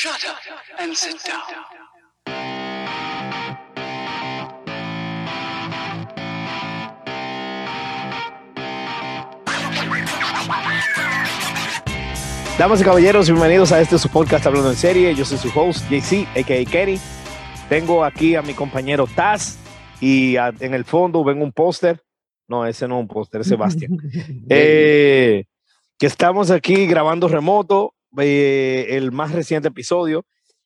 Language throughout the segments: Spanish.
Shut up and sit down. Damas y caballeros, bienvenidos a este su podcast Hablando en Serie. Yo soy su host, JC, a.k.a. Kenny. Tengo aquí a mi compañero Taz y a- en el fondo ven un póster. No, ese no es un póster, es Sebastián. Eh, que estamos aquí grabando remoto eh, el más reciente episodio.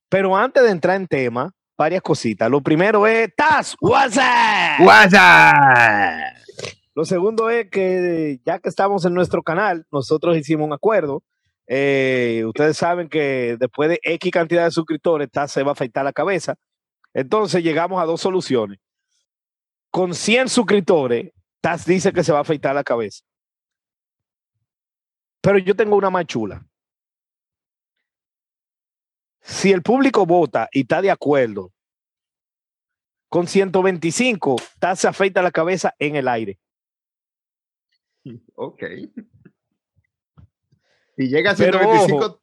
Pero antes de entrar en tema, varias cositas. Lo primero es Taz, what's up? WhatsApp. Lo segundo es que ya que estamos en nuestro canal, nosotros hicimos un acuerdo. Eh, ustedes saben que después de X cantidad de suscriptores, Taz se va a afeitar la cabeza. Entonces llegamos a dos soluciones. Con 100 suscriptores, Taz dice que se va a afeitar la cabeza. Pero yo tengo una más chula. Si el público vota y está de acuerdo, con 125, Taz se afeita la cabeza en el aire. Ok. Si llega a Pero 125.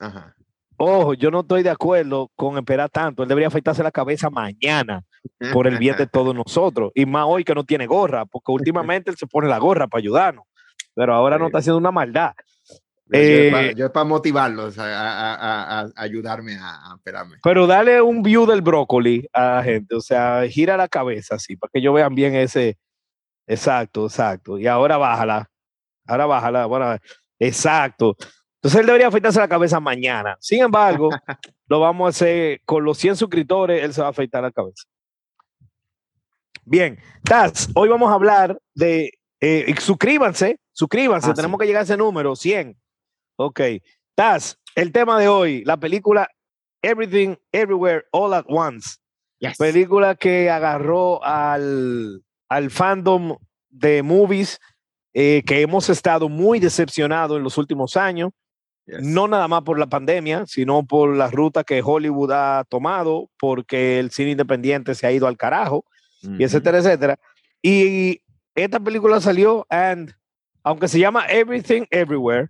Ajá. Ojo, yo no estoy de acuerdo con esperar tanto. Él debería afeitarse la cabeza mañana por el bien de todos nosotros. Y más hoy que no tiene gorra, porque últimamente él se pone la gorra para ayudarnos. Pero ahora no está haciendo una maldad. Yo Eh, es para, yo es para motivarlos a, a- a- a- a ayudarme a, esperarme. Pero dale un view del brócoli a la gente. O sea, gira la cabeza así, para que ellos vean bien ese. Exacto, exacto. Y ahora bájala. Ahora bájala. Bueno, exacto. Entonces él debería afeitarse la cabeza mañana. Sin embargo, lo vamos a hacer con los 100 suscriptores. Él se va a afeitar la cabeza. Bien, Taz, hoy vamos a hablar de. eh, suscríbanse, suscríbanse. Ah, tenemos que llegar a ese número, 100. Ok. Taz, el tema de hoy, la película Everything, Everywhere, All at Once. Yes. Película que agarró al, al fandom de movies eh, que hemos estado muy decepcionados en los últimos años, Yes. no nada más por la pandemia, sino por la ruta que Hollywood ha tomado, porque el cine independiente se ha ido al carajo, y Ujú. etcétera, etcétera. Y esta película salió, and aunque se llama Everything Everywhere,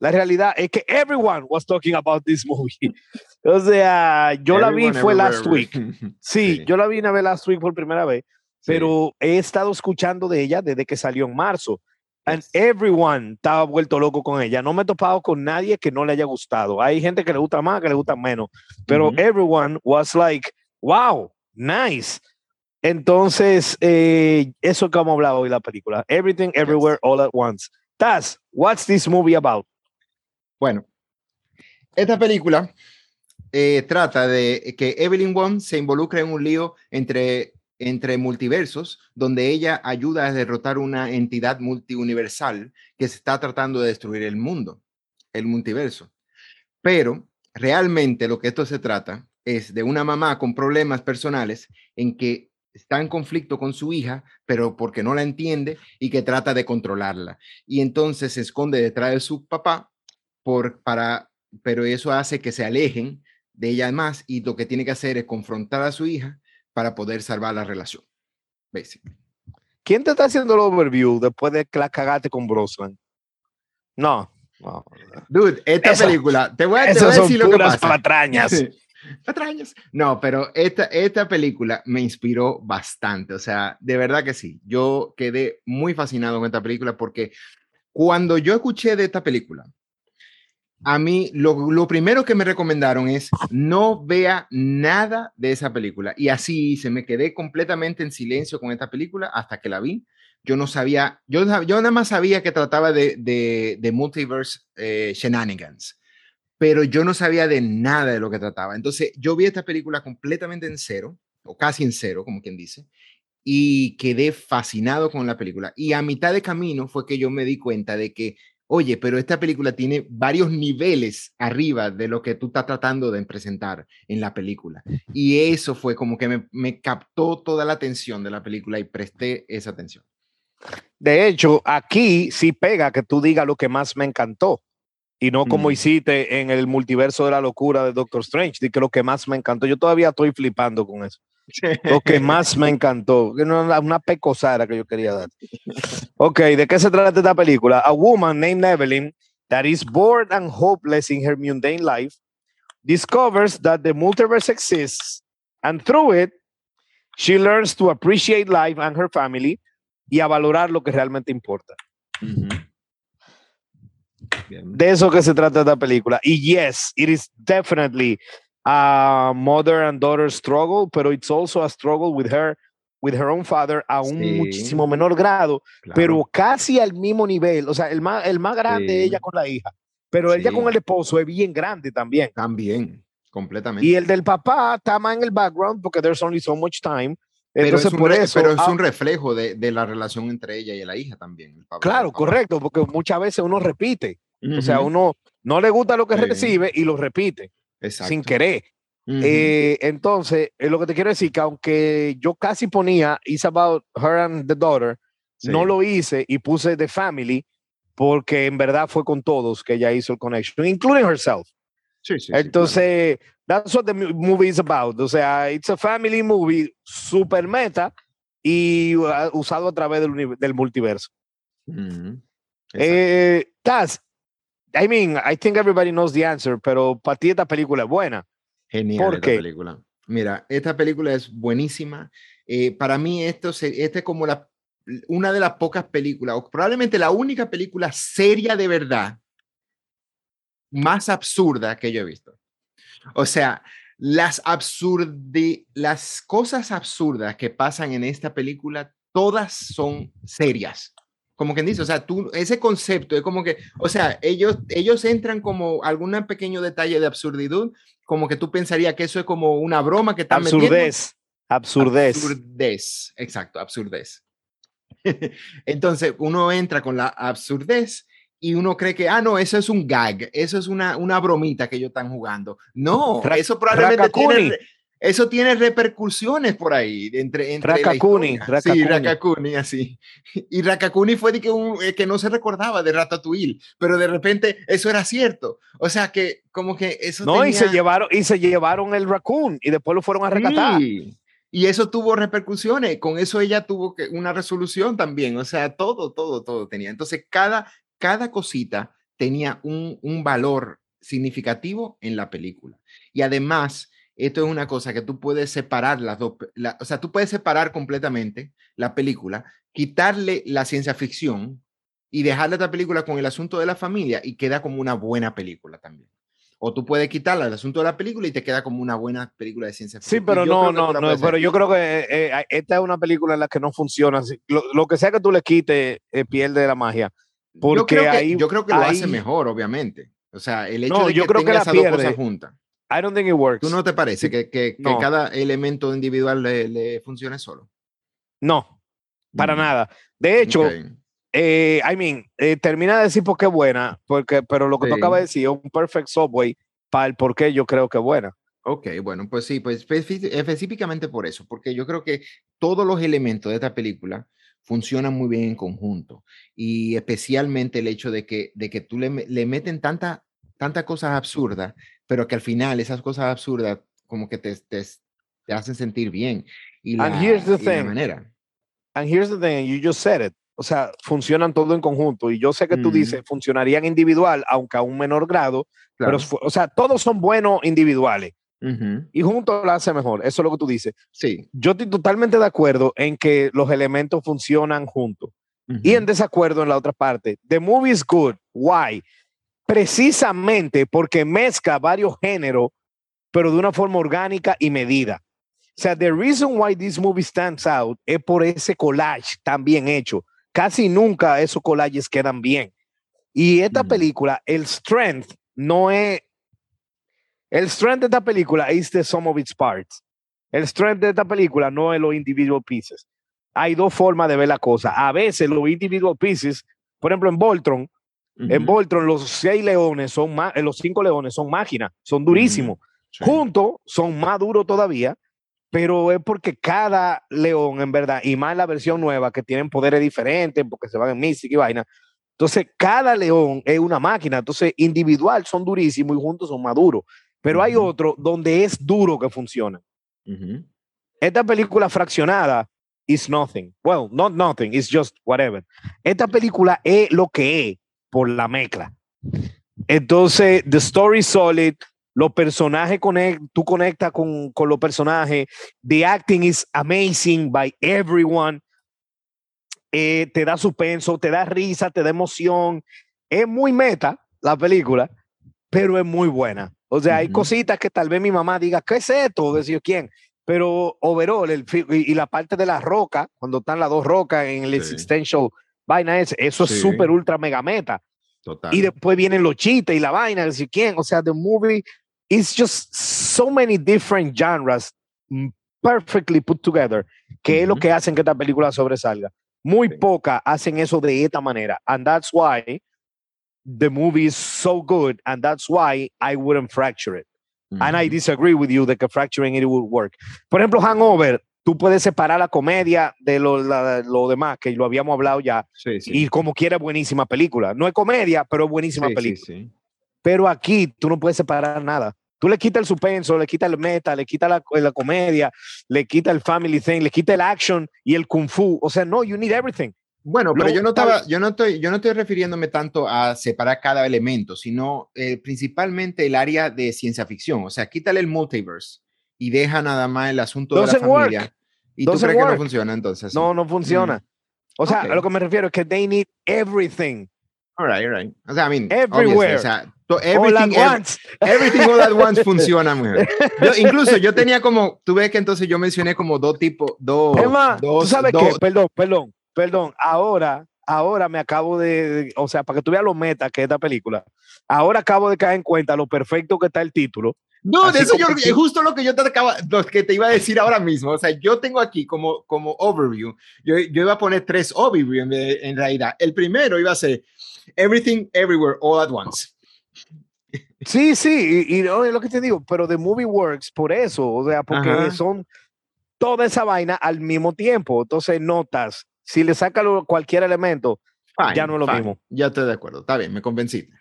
la realidad es que everyone was talking about this movie. O sea, yo la vi fue last week. Sí, Sí. yo la vi una vez last week por primera vez, Sí. pero he estado escuchando de ella desde que salió en marzo. And everyone estaba vuelto loco con ella. No me he topado con nadie que no le haya gustado. Hay gente que le gusta más, que le gusta menos, pero everyone was like, wow, nice. Entonces, eh, eso es que vamos a hablar hoy la película. Everything, Everywhere, All at Once. Taz, what's this movie about? Bueno, esta película eh, trata de que Evelyn Wong se involucra en un lío entre, entre multiversos, donde ella ayuda a derrotar una entidad multiuniversal que se está tratando de destruir el mundo, el multiverso. Pero realmente lo que esto se trata es de una mamá con problemas personales en que está en conflicto con su hija, pero porque no la entiende y que trata de controlarla. Y entonces se esconde detrás de su papá por, para, pero eso hace que se alejen de ella más y lo que tiene que hacer es confrontar a su hija para poder salvar la relación. Basically. ¿Quién te está haciendo el overview después de que la cagaste con Brosnan? No, no. Dude, esta Esa- película, te voy a, te voy a decir lo que pasa. patrañas. Patrañas. No, pero esta, esta película me inspiró bastante. O sea, de verdad que sí. Yo quedé muy fascinado con esta película porque cuando yo escuché de esta película, a mí lo, lo primero que me recomendaron es no vea nada de esa película. Y así se me quedé completamente en silencio con esta película hasta que la vi. Yo no sabía, yo, yo nada más sabía que trataba de, de, de multiverse eh, shenanigans, pero yo no sabía de nada de lo que trataba. Entonces yo vi esta película completamente en cero, o casi en cero, como quien dice, y quedé fascinado con la película. Y a mitad de camino fue que yo me di cuenta de que oye, pero esta película tiene varios niveles arriba de lo que tú estás tratando de presentar en la película. Y eso fue como que me, me captó toda la atención de la película y presté esa atención. De hecho, aquí sí pega que tú digas lo que más me encantó. Y no como Mm. hiciste en el multiverso de la locura de Doctor Strange, de que lo que más me encantó. Yo todavía estoy flipando con eso. Lo que más me encantó. era Una pecosara que yo quería dar. Ok, ¿de qué se trata esta película? A woman named Evelyn that is bored and hopeless in her mundane life discovers that the multiverse exists, and through it, she learns to appreciate life and her family y a valorar lo que realmente importa. De eso que se trata esta película. Y yes, it is definitely a mother and daughter struggle, pero it's also a struggle with her, with her own father a un Sí. muchísimo menor grado, Claro. pero casi al mismo nivel. O sea, el más, el más grande Sí. ella con la hija, pero ella Sí. con el esposo es bien grande también. También, completamente. Y el del papá está más en el background porque there's only so much time. pero, Entonces, es un, por re- eso. pero es ah, un reflejo de, de la relación entre ella y la hija también. el papá el claro, papá. correcto, porque muchas veces uno repite. O sea, uno no le gusta lo que recibe y lo repite exacto. sin querer. Eh, entonces, eh, lo que te quiero decir que aunque yo casi ponía It's About Her and the Daughter, no lo hice y puse The Family porque en verdad fue con todos que ella hizo el connection, including herself. Sí, sí, Entonces, that's what the movie is about. O sea, it's a family movie super meta y uh, usado a través del, multiverso. Eh, Taz, I mean, I think everybody knows the answer, pero para ti esta película es buena. Genial ¿por esta qué? película. Mira, esta película es buenísima. Eh, para mí esto se, este es como la, una de las pocas películas, o probablemente la única película seria de verdad más absurda que yo he visto. O sea, las absurdi, las cosas absurdas que pasan en esta película, todas son serias. Como quien dice, o sea, tú, ese concepto es como que, o sea, ellos, ellos entran como algún pequeño detalle de absurditud, como que tú pensarías que eso es como una broma que están metiendo. Absurdez. Absurdez. Absurdez, exacto, absurdez. Entonces, uno entra con la absurdez y uno cree que, ah, no, eso es un gag, eso es una, una bromita que ellos están jugando. No, Ra- eso probablemente Rakakuni. Eso tiene repercusiones por ahí. Entre, entre Rakakuni, historia. Sí, Rakakuni. Rakakuni, así. Y Rakakuni fue de que, un- eh, que no se recordaba de Ratatouille, pero de repente eso era cierto. O sea que, como que eso No, y se llevaron, y se llevaron el raccoon y después lo fueron a rescatar. Sí, Y eso tuvo repercusiones, con eso ella tuvo que, una resolución también, o sea, todo, todo, todo tenía. Entonces, cada, cada cosita tenía un, un valor significativo en la película. Y además, esto es una cosa que tú puedes separar las dos, la- o sea, tú puedes separar completamente la película, quitarle la ciencia ficción y dejarle esta película con el asunto de la familia y queda como una buena película también. O tú puedes quitarle el asunto de la película y te queda como una buena película de ciencia Sí, ficción. Y pero yo no, que no, no, pero yo creo que eh, eh, esta es una película en la que no funciona. Lo, lo que sea que tú le quites, eh, pierde la magia. yo Porque creo que, ahí, yo creo que lo hace mejor, obviamente. O sea, el hecho No, de yo que que tenga la esas dos cosas juntas. I don't think it works. ¿Tú no te parece que, que- que No. cada elemento individual le, le funcione solo? No, para Mm, nada. De hecho, ok. eh, I mean, eh, termina de decir por qué buena, porque, pero lo que tú Sí. acabas de decir es un perfect subway para el por qué yo creo que es buena. Ok, bueno, pues sí, pues espe- específicamente por eso, porque yo creo que todos los elementos de esta película funcionan muy bien en conjunto y especialmente el hecho de que, de que tú le, le meten tanta, tantas cosas absurdas, pero que al final esas cosas absurdas como que te, te, te hacen sentir bien. Y And la, here's the y la thing. manera. And here's the thing, you just said it. O sea, funcionan todo en conjunto. Y yo sé que tú Mm. dices, funcionarían individual, aunque a un menor grado. Claro. Pero, o sea, todos son buenos individuales. Y juntos lo hace mejor. Eso es lo que tú dices. Sí. Yo estoy totalmente de acuerdo en que los elementos funcionan juntos. Y en desacuerdo en la otra parte. The movie is good. Why? Precisamente porque mezcla varios géneros, pero de una forma orgánica y medida. O sea, the reason why this movie stands out es por ese collage tan bien hecho. Casi nunca esos collages quedan bien. Y esta Ujú. película, el strength no es. El strength de esta película es the sum of its parts. El strength de esta película no es los individual pieces. Hay dos formas de ver la cosa. A veces los individual pieces, por ejemplo, en Voltron, en Voltron los seis leones son más, los cinco leones son máquinas, son durísimos. sí, Juntos son más duros todavía, pero es porque cada león, en verdad, y más la versión nueva, que tienen poderes diferentes, porque se van en Mystic y vaina. Entonces, cada león es una máquina. Entonces, individual son durísimos y juntos son más duros. Pero hay otro donde es duro que funciona. Esta película fraccionada is nothing. Well, not nothing, it's just whatever. Esta película es lo que es por la mezcla. Entonces, the story solid, Los personajes, conect, tú conectas con, con los personajes. The acting is amazing by everyone. Eh, te da suspenso, te da risa, te da emoción. Es muy meta la película, pero es muy buena. O sea, hay Ujú. cositas que tal vez mi mamá diga, ¿qué es esto? Decir, ¿quién? Pero overall, el, y, y la parte de la roca, cuando están las dos rocas en el Sí. existential vaina ese, eso es Sí. súper ultra mega meta. Total. Y después vienen los chistes y la vaina, decir, ¿quién? O sea, the movie is just so many different genres mm, perfectly put together, que es lo que hacen que esta película sobresalga. Muy Sí. pocas hacen eso de esta manera. And that's why the movie is so good. And that's why I wouldn't fracture it. And I disagree with you de que fracturing it would work. Por ejemplo, Hangover, tú puedes separar la comedia de lo, la- lo demás, que lo habíamos hablado ya, Sí, sí. y como quiera, buenísima película. No es comedia, pero es buenísima Sí, película. sí. Pero aquí tú no puedes separar nada. Tú le quitas el suspenso, le quitas el meta, le quitas la, la comedia, le quitas el family thing, le quitas el action y el kung fu. O sea, no, you need everything. Bueno, pero Luego, yo no estaba, yo no estoy, yo no estoy refiriéndome tanto a separar cada elemento, sino eh, principalmente el área de ciencia ficción. O sea, quítale el multiverse y deja nada más el asunto de la Doesn't work. ¿Y tú crees que no work. funciona entonces? No, no funciona. O sea, Ok. a lo que me refiero es que they need everything. All right, all right. O sea, I mean, Everywhere. o sea, to- All at everything, once. everything all at once funciona mejor. Yo, incluso yo tenía como, tú ves que entonces yo mencioné como dos tipos, dos, más, dos, ¿tú sabes dos- qué? Perdón, perdón, perdón. Ahora, ahora me acabo de, de- o sea, para que tú veas lo meta que es esta película, ahora acabo de caer en cuenta lo perfecto que está el título. No, de eso yo, es justo lo que yo te acaba, lo que te iba a decir ahora mismo. O sea, yo tengo aquí como, como overview. Yo, yo iba a poner tres overview en, de- en realidad. El primero iba a ser Everything Everywhere All at Once. Sí, sí, y, y no, es lo que te digo, pero The Movie Works por eso, o sea, porque Ajá. son toda esa vaina al mismo tiempo. Entonces, notas, si le sacas cualquier elemento, Fine, Ya no es lo fine. mismo. Ya estoy de acuerdo. Está bien, me convenciste.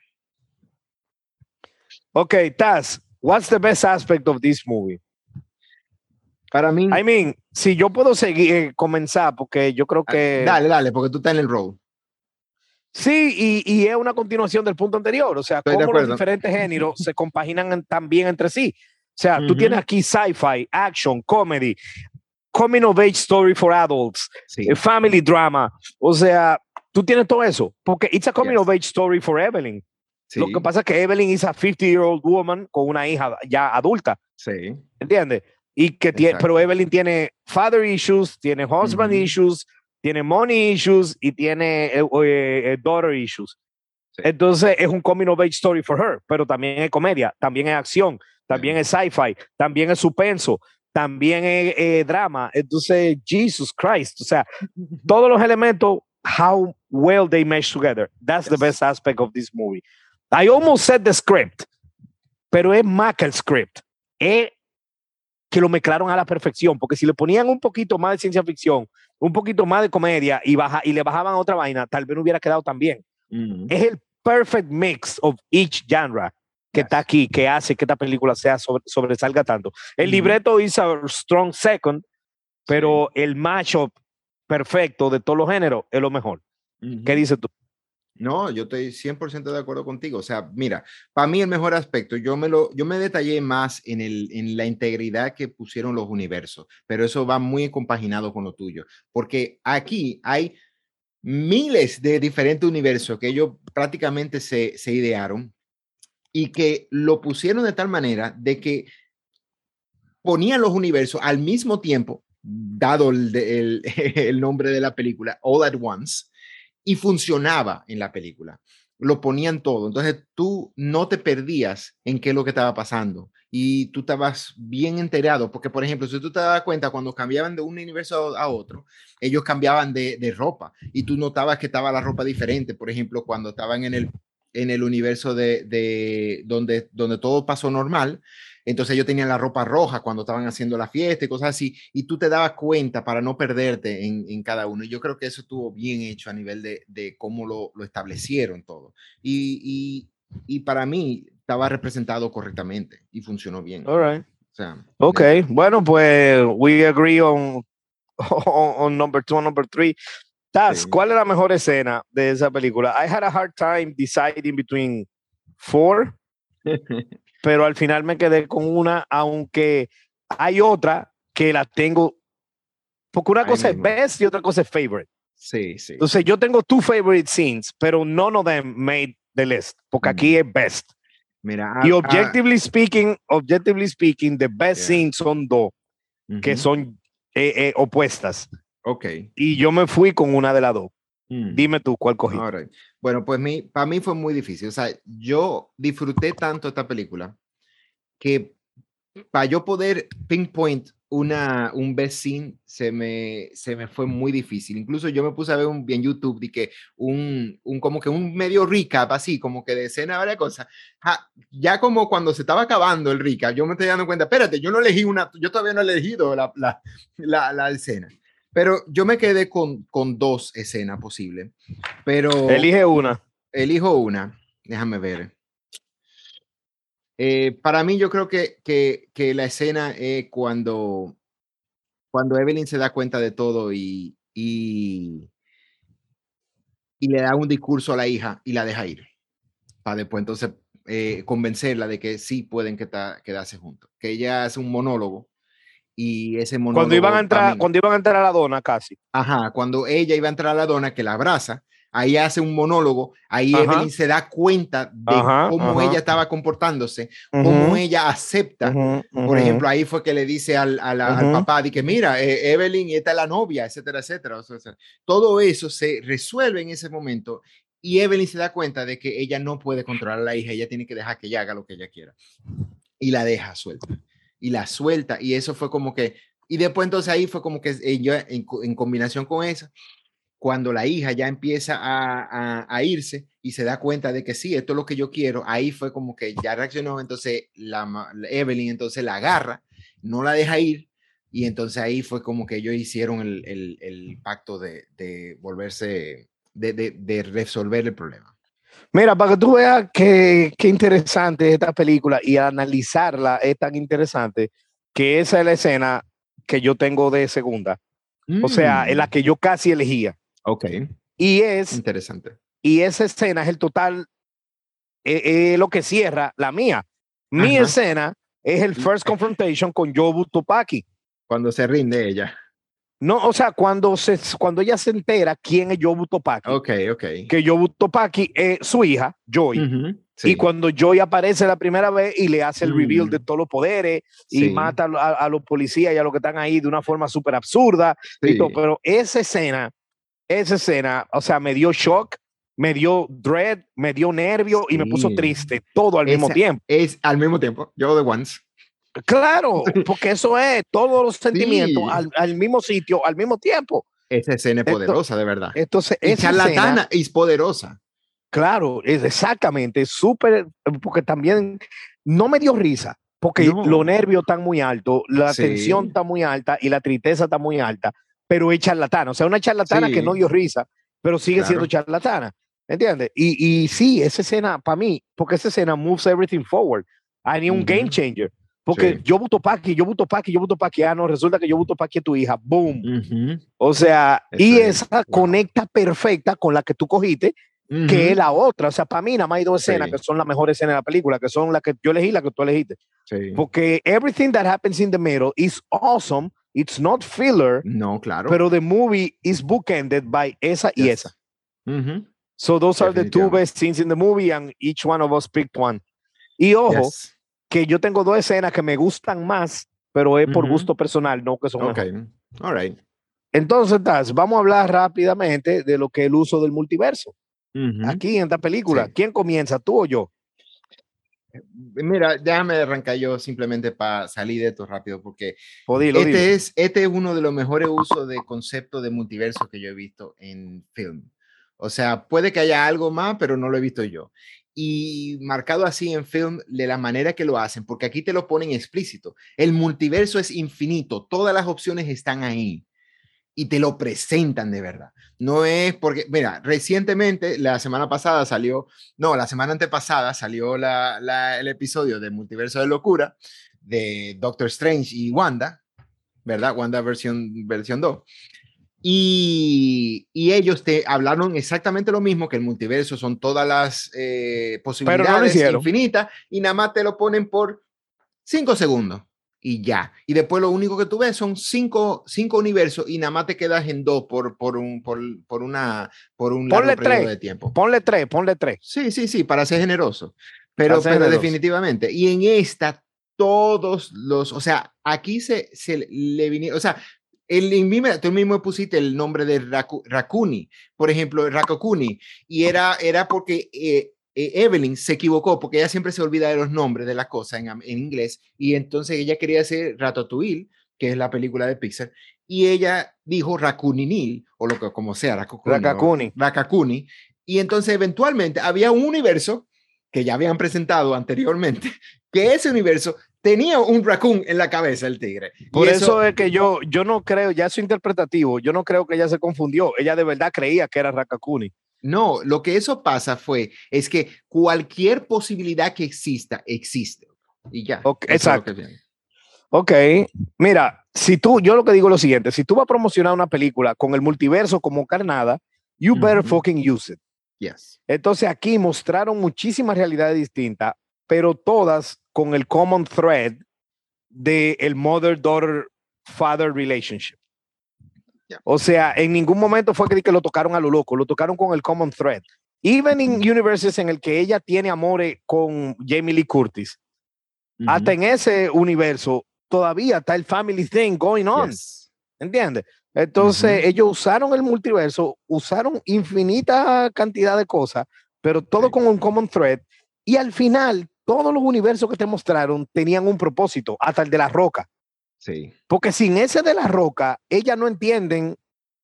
ok, Taz, what's the best aspect of this movie? Para mí, I mean, si yo puedo seguir, eh, comenzar, porque yo creo que... Ah, dale, dale, porque tú estás en el role. Sí, y, y es una continuación del punto anterior, o sea, Estoy cómo los diferentes géneros se compaginan en- también entre sí. O sea, tú Ujú. tienes aquí sci-fi, action, comedy, coming of age story for adults, Sí. eh, family drama, o sea, tú tienes todo eso, porque it's a coming Yes. of age story for Evelyn. Sí, Lo que pasa es que Evelyn is a 50-year-old woman con una hija ya adulta, sí. ¿entiendes? Y que tiene, pero Evelyn tiene father issues, tiene husband Ujú. issues, tiene money issues y tiene eh, eh, eh, daughter issues. Sí. Entonces es un coming of age story for her, pero también es comedia, también es acción, también es sci-fi, también es suspenso, también es eh, drama. Entonces, Jesus Christ, o sea, todos los elementos, how well they mesh together. That's the Yes. best aspect of this movie. I almost said the script, pero es más que el script. Es que lo mezclaron a la perfección, porque si le ponían un poquito más de ciencia ficción, un poquito más de comedia y, baja, y le bajaban otra vaina, tal vez no hubiera quedado tan bien. Ujú. Es el perfect mix of each genre que está aquí, que hace que esta película sea sobre- sobresalga tanto. El Ujú. libreto is a strong second, pero el mashup perfecto de todos los géneros es lo mejor. ¿Qué dices tú? No, yo estoy 100% de acuerdo contigo. O sea, mira, para mí el mejor aspecto, yo me lo, yo me detallé más en, el, en la integridad que pusieron los universos, pero eso va muy compaginado con lo tuyo, porque aquí hay miles de diferentes universos que ellos prácticamente se, se idearon y que lo pusieron de tal manera de que ponían los universos al mismo tiempo, dado el, el- el nombre de la película, All at Once, y funcionaba en la película. Lo ponían todo. Entonces tú no te perdías en qué es lo que estaba pasando y tú estabas bien enterado, porque por ejemplo, si tú te das cuenta, cuando cambiaban de un universo a otro, ellos cambiaban de, de ropa y tú notabas que estaba la ropa diferente. Por ejemplo, cuando estaban en el, en el universo de, de donde, donde todo pasó normal, entonces ellos tenían la ropa roja cuando estaban haciendo la fiesta y cosas así, y tú te dabas cuenta para no perderte en, en cada uno. Y yo creo que eso estuvo bien hecho a nivel de, de cómo lo, lo establecieron todo. Y, y, y para mí estaba representado correctamente y funcionó bien. All right. O sea, Ok, bueno, pues we agree on, on, on number two, on number three. Taz, Sí. ¿cuál es la mejor escena de esa película? I had a hard time deciding between four, pero al final me quedé con una, aunque hay otra que la tengo, porque una Ahí cosa es mismo. best y otra cosa es favorite. Sí, sí. Entonces yo tengo two favorite scenes, pero none of them made the list, porque aquí Mm. es best. Mira, Y ah, objectively speaking, objectively speaking, the best Yeah. scenes son dos, que son eh, eh, opuestas. Ok. Y yo me fui con una de las dos. Mm. Dime tú cuál cogí. Alright. Bueno, pues mi, para mí fue muy difícil. O sea, yo disfruté tanto esta película que para yo poder pinpoint una, un best scene se me, se me fue muy difícil. Incluso yo me puse a ver un, en YouTube de que un, un como que un medio recap así, como que de escena, varias cosas. Ja, ya como cuando se estaba acabando el recap, yo me estoy dando cuenta, espérate, yo no elegí una, yo todavía no he elegido la, la, la, la escena. Pero yo me quedé con, con dos escenas posibles. Pero Elige una. elijo una. Déjame ver. Eh, para mí, yo creo que, que, que la escena es cuando, cuando Evelyn se da cuenta de todo y, y, y le da un discurso a la hija y la deja ir. Para después entonces eh, convencerla de que sí pueden queda- quedarse juntos. Que ella hace un monólogo y ese monólogo. Cuando iban a entrar, cuando iban a entrar a la dona casi. Ajá, cuando ella iba a entrar a la dona que la abraza, ahí hace un monólogo, ahí Ajá. Evelyn se da cuenta de Ajá, cómo ajá. ella estaba comportándose, cómo ella acepta. Por ejemplo, ahí fue que le dice al, al Ujú. papá, de que mira, eh, Evelyn, esta es la novia, etcétera, etcétera. O sea, todo eso se resuelve en ese momento y Evelyn se da cuenta de que ella no puede controlar a la hija, ella tiene que dejar que ella haga lo que ella quiera. Y la deja suelta. Y la suelta. Y eso fue como que, y después entonces ahí fue como que en, co- en combinación con eso, cuando la hija ya empieza a, a- irse y se da cuenta de que sí, esto es lo que yo quiero, ahí fue como que ya reaccionó, entonces la, la Evelyn entonces la agarra, no la deja ir, y entonces ahí fue como que ellos hicieron el, el- pacto de, de volverse, de- de resolver el problema. Mira, para que tú veas qué, qué interesante es esta película y analizarla es tan interesante que esa es la escena que yo tengo de segunda. O sea, es la Mm, que yo casi elegía. Ok, Y es, interesante. y esa escena es el total, eh, eh, lo que cierra la mía. Mi Ajá. escena es el first confrontation con Jobu Topaki. Cuando se rinde ella. No, o sea, cuando, se, cuando ella se entera quién es Jobu Topaki, Ok, ok. que Jobu Topaki es su hija, Joy. Sí, Y cuando Joy aparece la primera vez y le hace el reveal de Mm. todos los poderes y mata a, a- los policías y a los que están ahí de una forma súper absurda. y sí. todo, pero esa escena, esa escena, o sea, me dio shock, me dio dread, me dio nervio y me puso triste, todo al mismo tiempo. Es al mismo tiempo, yo de once. Claro, porque eso es todos los sentimientos Sí. al, al mismo sitio, al mismo tiempo. Esa escena es Esto- poderosa, de verdad. Entonces, Y esa escena, charlatana es poderosa. claro, es exactamente, súper, porque también no me dio risa, porque No. los nervios están muy altos, la Sí. tensión está muy alta y la tristeza está muy alta, pero es charlatana, o sea, una charlatana que no dio risa, pero sigue siendo charlatana, ¿entiendes? Y, y sí, esa escena, para mí, porque esa escena moves everything forward, hay un game changer, porque Sí. yo voto Paki, yo voto Paki, yo voto Paki, ah, no, resulta que yo voto Paki es tu hija, boom. Ujú, O sea, y es, esa wow. conecta perfecta con la que tú cogiste, que es la otra. O sea, para mí nada más hay dos escenas Sí. que son las mejores escenas de la película, que son las que yo elegí, las que tú elegiste. Sí. Porque everything that happens in the middle is awesome. It's not filler, No, claro. pero the movie is bookended by esa y esa. Ujú, So those are the two best scenes in the movie and each one of us picked one. Y ojo, yes. Que yo tengo dos escenas que me gustan más, pero es por gusto personal, no que son Ok, all right. Entonces, Taz, vamos a hablar rápidamente de lo que es el uso del multiverso. Aquí en esta película, Sí. ¿quién comienza, tú o yo? Mira, déjame arrancar yo simplemente para salir de esto rápido, porque dilo. este es, este es uno de los mejores usos de concepto de multiverso que yo he visto en film. O sea, puede que haya algo más, pero no lo he visto yo. Y marcado así en film de la manera que lo hacen, porque aquí te lo ponen explícito. El multiverso es infinito, todas las opciones están ahí y te lo presentan de verdad. No es porque, mira, recientemente, la semana pasada salió, no, la semana antepasada salió la, la- el episodio de Multiverso de Locura de Doctor Strange y Wanda, ¿verdad? Wanda versión, versión 2. Y, y ellos te hablaron exactamente lo mismo, que el multiverso son todas las eh, posibilidades hicieron. infinitas y nada más te lo ponen por cinco segundos y ya. Y después lo único que tú ves son cinco, cinco universos y nada más te quedas en dos por, por, un, por, por una, por un largo Ponle periodo tres. de tiempo. Ponle tres, ponle tres. Sí, sí, sí, para ser generoso. Pero, ser pero generoso. definitivamente. Y en esta, todos los, o sea, aquí se, se le vinieron, o sea, el, tú mismo pusiste el nombre de Raku- Rakuni, por ejemplo, Rakokuni, y era, era porque eh, eh, Evelyn se equivocó, porque ella siempre se olvida de los nombres de las cosas en, en inglés, y entonces ella quería hacer Ratatouille, que es la película de Pixar, y ella dijo Rakuninil, o lo que como sea, Rakokuni, o- Rakakuni. Rakakuni, y entonces eventualmente había un universo que ya habían presentado anteriormente, que ese universo tenía un raccoon en la cabeza, el tigre. Y Por eso, es que yo, yo no creo, ya eso interpretativo, yo no creo que ella se confundió. Ella de verdad creía que era Rakakuni. No, lo que eso pasa fue, es que cualquier posibilidad que exista, existe. Y ya. Es exacto. Ok, mira, si tú, yo lo que digo es lo siguiente, si tú vas a promocionar una película con el multiverso como carnada, you better fucking use it. Yes. Entonces aquí mostraron muchísimas realidades distintas, pero todas con el common thread de el mother-daughter-father relationship. Ya. O sea, en ningún momento fue que, que lo tocaron a lo loco, lo tocaron con el common thread. Even in universes en el que ella tiene amores con Jamie Lee Curtis, hasta en ese universo todavía está el family thing going on. Yes. ¿Entiendes? Entonces, ellos usaron el multiverso, usaron infinita cantidad de cosas, pero todo Sí. con un common thread. Y al final, todos los universos que te mostraron tenían un propósito, hasta el de la roca. Sí. Porque sin ese de la roca, ellas no entienden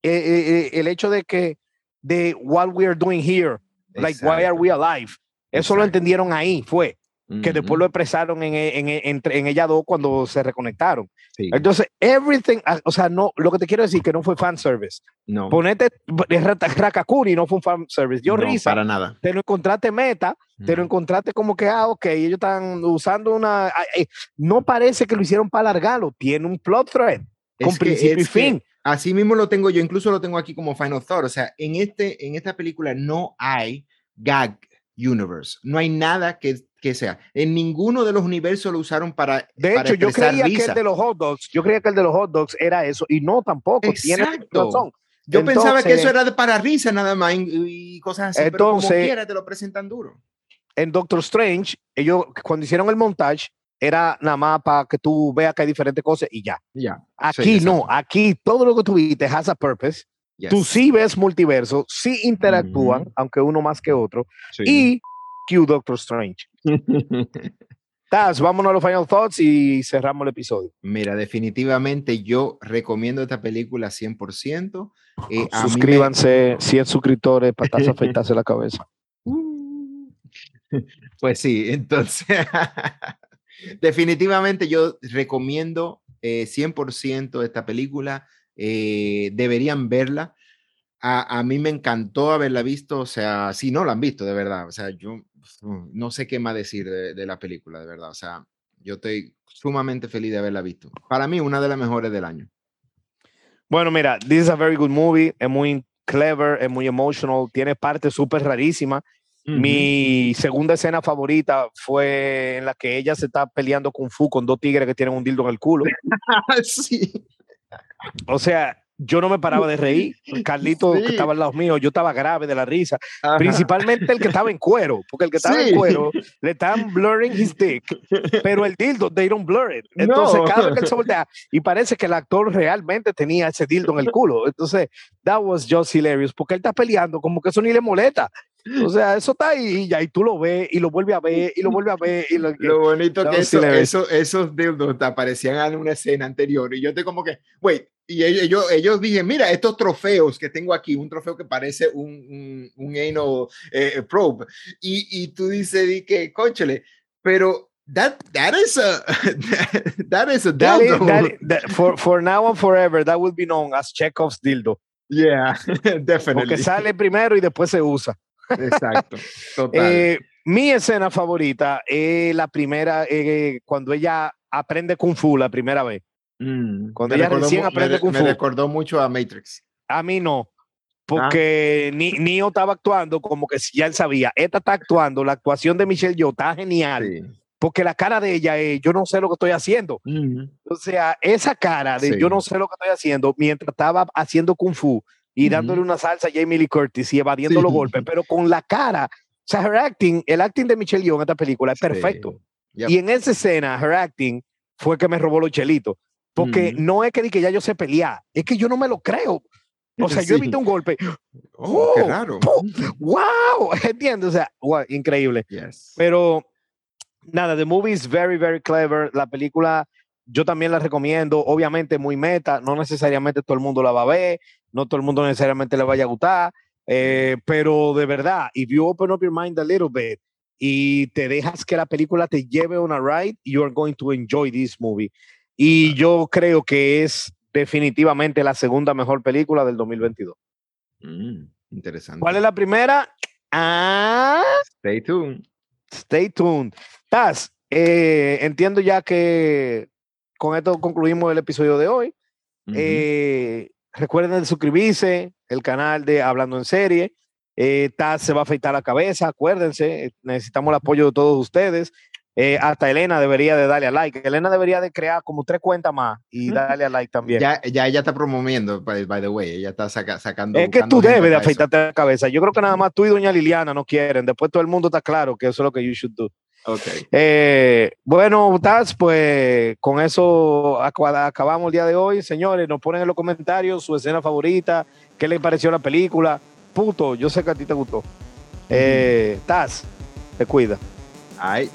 eh, eh, eh, el hecho de que, de what we are doing here, like, why are we alive. Eso lo entendieron ahí, fue, que después lo expresaron en, en, en, entre- en ellas dos cuando se reconectaron. Sí. Entonces, everything, ah, o sea, no, lo que te quiero decir que no fue fan service. No, Ponete Rakakuri, no fue un fan service. Yo no, risa, para nada. te lo encontraste meta, te lo encontraste como que, ah, ok, ellos están usando una. ah, eh, no parece que lo hicieron para alargarlo, tiene un plot thread con Es que- principio y es que fin. Así mismo lo tengo yo, incluso lo tengo aquí como Final Thought. O sea, en, este, en esta película no hay gag universe. No hay nada que, que sea. En ninguno de los universos lo usaron para. De para hecho, yo creía que risa. el de los hot dogs, yo creía que el de los hot dogs era eso, y no tampoco. Exacto. razón. Yo pensaba que eso Entonces- era para risa nada más y, cosas así, pero como Entonces- quiera te lo presentan duro. en Doctor Strange, ellos cuando hicieron el montage, era nada más para que tú veas que hay diferentes cosas y ya. Ya. Aquí no, exacto. aquí todo lo que tú viste has a purpose. Tú sí ves multiverso, sí interactúan, Ujú. aunque uno más que otro, y Q Doctor Strange. Taz, vámonos a los final thoughts y cerramos el episodio. Mira, definitivamente yo recomiendo esta película 100%. Eh, mí me- Suscríbanse, 100 suscriptores para Taz afeitarse la cabeza. Pues sí, entonces, definitivamente yo recomiendo eh, 100% esta película. eh, deberían verla. A, a mí me encantó haberla visto, o sea, si no la han visto, de verdad, o sea, yo no sé qué más decir de, de la película, de verdad, o sea, yo estoy sumamente feliz de haberla visto. Para mí, una de las mejores del año. Bueno, mira, this is a very good movie, es muy clever, es muy emotional, tiene partes súper rarísimas. Mi segunda escena favorita fue en la que ella se está peleando kung fu con dos tigres que tienen un dildo en el culo. sí. O sea, yo no me paraba de reír. Carlito, que Sí. estaba al lado mío, yo estaba grave de la risa. Ajá. Principalmente el que estaba en cuero, porque el que estaba Sí. en cuero le están blurring his dick, pero el dildo, they don't blur it. Entonces, No. cada vez que él se voltea, y parece que el actor realmente tenía ese dildo en el culo. Entonces, that was just hilarious, porque él está peleando como que eso ni le molesta. O sea, eso está ahí y ya, y tú lo ves, y lo vuelve a ver, y lo vuelve a ver, y lo, Lo bonito That que eso, eso- esos dildos te aparecían en una escena anterior y yo te como que, wait, y ellos, ellos, dije, mira, estos trofeos que tengo aquí, un trofeo que parece un, un, un anal eh, probe, y, y tú dices, di que, conchale, pero that, that is a, that is a That is- dildo. that is- that- for, for now and forever, that will be known as Chekhov's dildo. yeah, definitely. Porque sale primero y después se usa. Exacto, total. Eh, mi escena favorita es la primera, eh, cuando ella aprende Kung Fu la primera vez. Mm, cuando me ella recordó recién aprende me, Kung me Fu. recordó mucho a Matrix. A mí no. Porque Ah. ni Neo estaba actuando como que ya él sabía. Esta está actuando, la actuación de Michelle Yeoh está genial. Sí. Porque la cara de ella es, yo no sé lo que estoy haciendo. O sea, esa cara de Sí. yo no sé lo que estoy haciendo mientras estaba haciendo Kung Fu y dándole una salsa a Jamie Lee Curtis y evadiendo Sí. los golpes, pero con la cara. O sea, her acting, el acting de Michelle Yeoh en esta película es Sí. perfecto. Yep. Y en esa escena, her acting fue que me robó los chelitos. Porque Ujú. no es que, di que ya yo sé pelear, es que yo no me lo creo. O sea, yo Sí. visto un golpe. Oh, qué Oh, raro. ¡pum! ¡Wow! ¿Entiendes? O sea, wow, increíble. Yes. Pero nada, the movie is very, very clever. La película yo también la recomiendo. Obviamente muy meta, no necesariamente todo el mundo la va a ver, no todo el mundo necesariamente le vaya a gustar, eh, pero de verdad, if you open up your mind a little bit y te dejas que la película te lleve on a ride, you are going to enjoy this movie. Y yo creo que es definitivamente la segunda mejor película del 2022. Mm, interesante. ¿Cuál es la primera? Ah, Stay tuned. Stay tuned. Taz, eh, entiendo ya que con esto concluimos el episodio de hoy. Eh, recuerden de suscribirse, el canal de Hablando en Serie. Eh, Taz se va a afeitar la cabeza, acuérdense, eh, necesitamos el apoyo de todos ustedes. Eh, hasta Elena debería de darle a like. Elena debería de crear como tres cuentas más y darle a like también. Ya, ya ella está promoviendo, by, by the way, ella está saca- sacando. es que tú debes de para eso. afeitarte la cabeza. Yo creo que nada más tú y doña Liliana no quieren. Después todo el mundo está claro que eso es lo que you should do. Ok. Eh, bueno, Taz, pues con eso acabamos el día de hoy. Señores, nos ponen en los comentarios su escena favorita, qué les pareció la película. Puto, yo sé que a ti te gustó. Eh, Taz, te cuida. Ay.